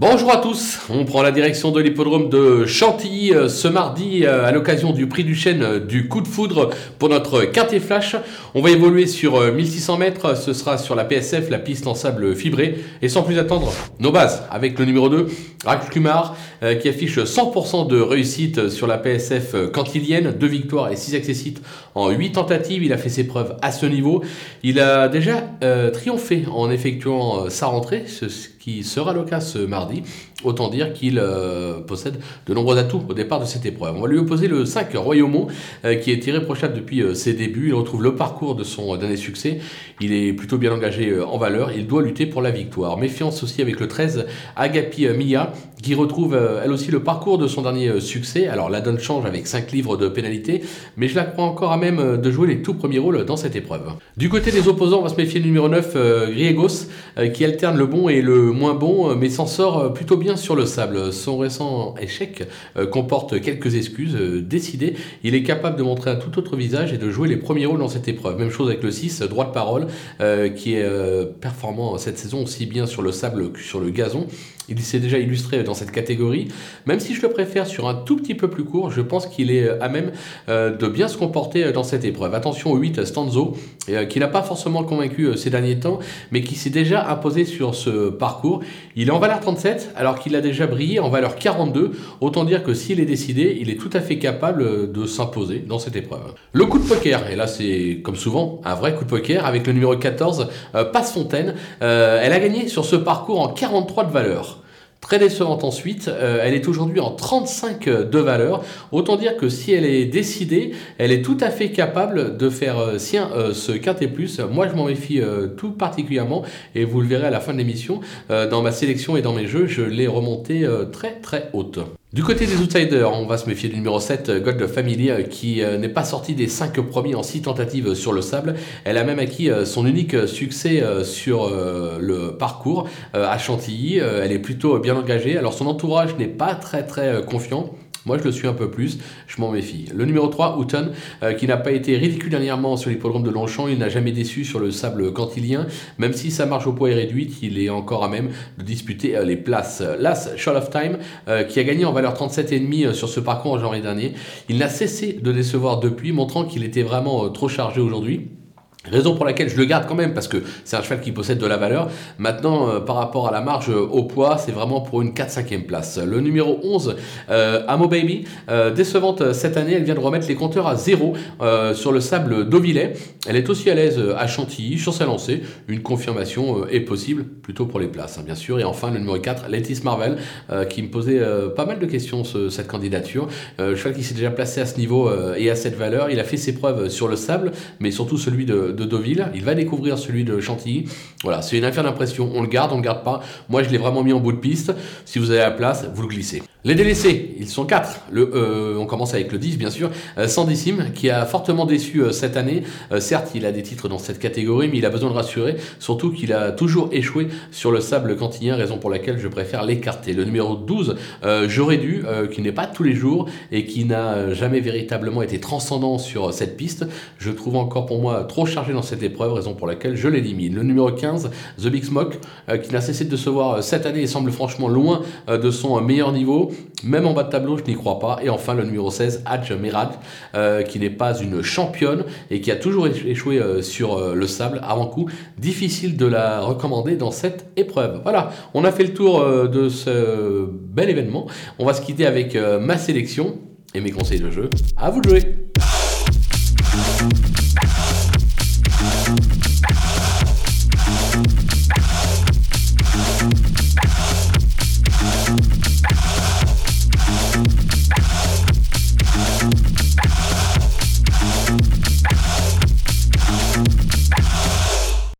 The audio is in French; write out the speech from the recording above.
Bonjour à tous, on prend la direction de l'hippodrome de Chantilly euh, ce mardi euh, à l'occasion du prix du chêne euh, du coup de foudre pour notre quintet flash. On va évoluer sur 1600 mètres, ce sera sur la PSF, la piste en sable fibré. Et sans plus attendre, nos bases avec le numéro 2, Rack Kumar, qui affiche 100% de réussite sur la PSF cantilienne, 2 victoires et 6 accessites en 8 tentatives. Il a fait ses preuves à ce niveau. Il a déjà triomphé en effectuant sa rentrée, ce qui sera le cas ce mardi. Wadi Autant dire qu'il euh, possède de nombreux atouts au départ de cette épreuve. On va lui opposer le 5 Royaumont, euh, qui est irréprochable depuis euh, ses débuts. Il retrouve le parcours de son dernier succès. Il est plutôt bien engagé en valeur. Il doit lutter pour la victoire. Méfiance aussi avec le 13 Agapi Mia, qui retrouve elle aussi le parcours de son dernier succès. Alors la donne change avec 5 livres de pénalité, mais je la crois encore à même de jouer les tout premiers rôles dans cette épreuve. Du côté des opposants, on va se méfier du numéro 9, Griegos, qui alterne le bon et le moins bon, mais s'en sort plutôt bien sur le sable. Son récent échec euh, comporte quelques excuses euh, décidées. Il est capable de montrer un tout autre visage et de jouer les premiers rôles dans cette épreuve. Même chose avec le 6, droit de parole, qui est performant cette saison aussi bien sur le sable que sur le gazon. Il s'est déjà illustré dans cette catégorie. Même si je le préfère sur un tout petit peu plus court, je pense qu'il est à même de bien se comporter dans cette épreuve. Attention au 8, Stanzo, qui n'a pas forcément convaincu ces derniers temps, mais qui s'est déjà imposé sur ce parcours. Il est en valeur 37, alors qu'il a déjà brillé en valeur 42. Autant dire que s'il est décidé, il est tout à fait capable de s'imposer dans cette épreuve. Le coup de poker, et là c'est comme souvent un vrai coup de poker, avec le numéro 14, euh, Passe Fontaine. Euh, elle a gagné sur ce parcours en 43 de valeur. Très décevante ensuite, euh, elle est aujourd'hui en 35 de valeur. Autant dire que si elle est décidée, elle est tout à fait capable de faire euh, sien euh, ce quintet plus. Moi, je m'en méfie tout particulièrement et vous le verrez à la fin de l'émission. dans ma sélection et dans mes jeux, je l'ai remonté très très haute. Du côté des outsiders, on va se méfier du numéro 7, Gold Family, euh, qui euh, n'est pas sorti des 5 premiers en 6 tentatives sur le sable. Elle a même acquis euh, son unique succès sur le parcours à Chantilly. Elle est plutôt bien engagée. Alors son entourage n'est pas très très confiant. Moi, je le suis un peu plus, je m'en méfie. Le numéro 3, Houghton, euh, qui n'a pas été ridicule dernièrement sur l'hippodrome de Longchamp, il n'a jamais déçu sur le sable cantilien, même si sa marge au poids est réduite, il est encore à même de disputer euh, les places. Las Short of Time, euh, qui a gagné en valeur 37,5 sur ce parcours en janvier dernier, il n'a cessé de décevoir depuis, montrant qu'il était vraiment trop chargé aujourd'hui. Raison pour laquelle je le garde quand même, parce que c'est un cheval qui possède de la valeur. Maintenant, euh, par rapport à la marge au poids, c'est vraiment pour une 4-5e place. Le numéro 11, euh, Amo Baby, euh, décevante cette année, elle vient de remettre les compteurs à zéro sur le sable d'Auvillet. Elle est aussi à l'aise à Chantilly, sur sa lancée. Une confirmation est possible, plutôt pour les places, hein, bien sûr. Et enfin, le numéro 4, Letis Marvel, qui me posait pas mal de questions, cette candidature. cheval qui s'est déjà placé à ce niveau et à cette valeur. Il a fait ses preuves sur le sable, mais surtout celui de de Deauville. Il va découvrir celui de Chantilly. Voilà, c'est une affaire d'impression. On le garde, on le garde pas. Moi, je l'ai vraiment mis en bout de piste. Si vous avez la place, vous le glissez. Les délaissés, ils sont quatre. Le, euh, on commence avec le 10, bien sûr. Euh, Sandissime, qui a fortement déçu euh, cette année. certes, il a des titres dans cette catégorie, mais il a besoin de rassurer. Surtout qu'il a toujours échoué sur le sable cantinien, raison pour laquelle je préfère l'écarter. Le numéro 12, J'aurais dû, qui n'est pas tous les jours et qui n'a jamais véritablement été transcendant sur cette piste. Je trouve encore pour moi trop chargé dans cette épreuve, raison pour laquelle je l'élimine. Le numéro 15, The Big Smoke, qui n'a cessé de se voir cette année et semble franchement loin de son meilleur niveau. Même en bas de tableau, je n'y crois pas. Et enfin, le numéro 16, Hadj Merad, euh, qui n'est pas une championne et qui a toujours échoué euh, sur euh, le sable avant coup. Difficile de la recommander dans cette épreuve. Voilà, on a fait le tour de ce bel événement. On va se quitter avec ma sélection et mes conseils de jeu. À vous de jouer!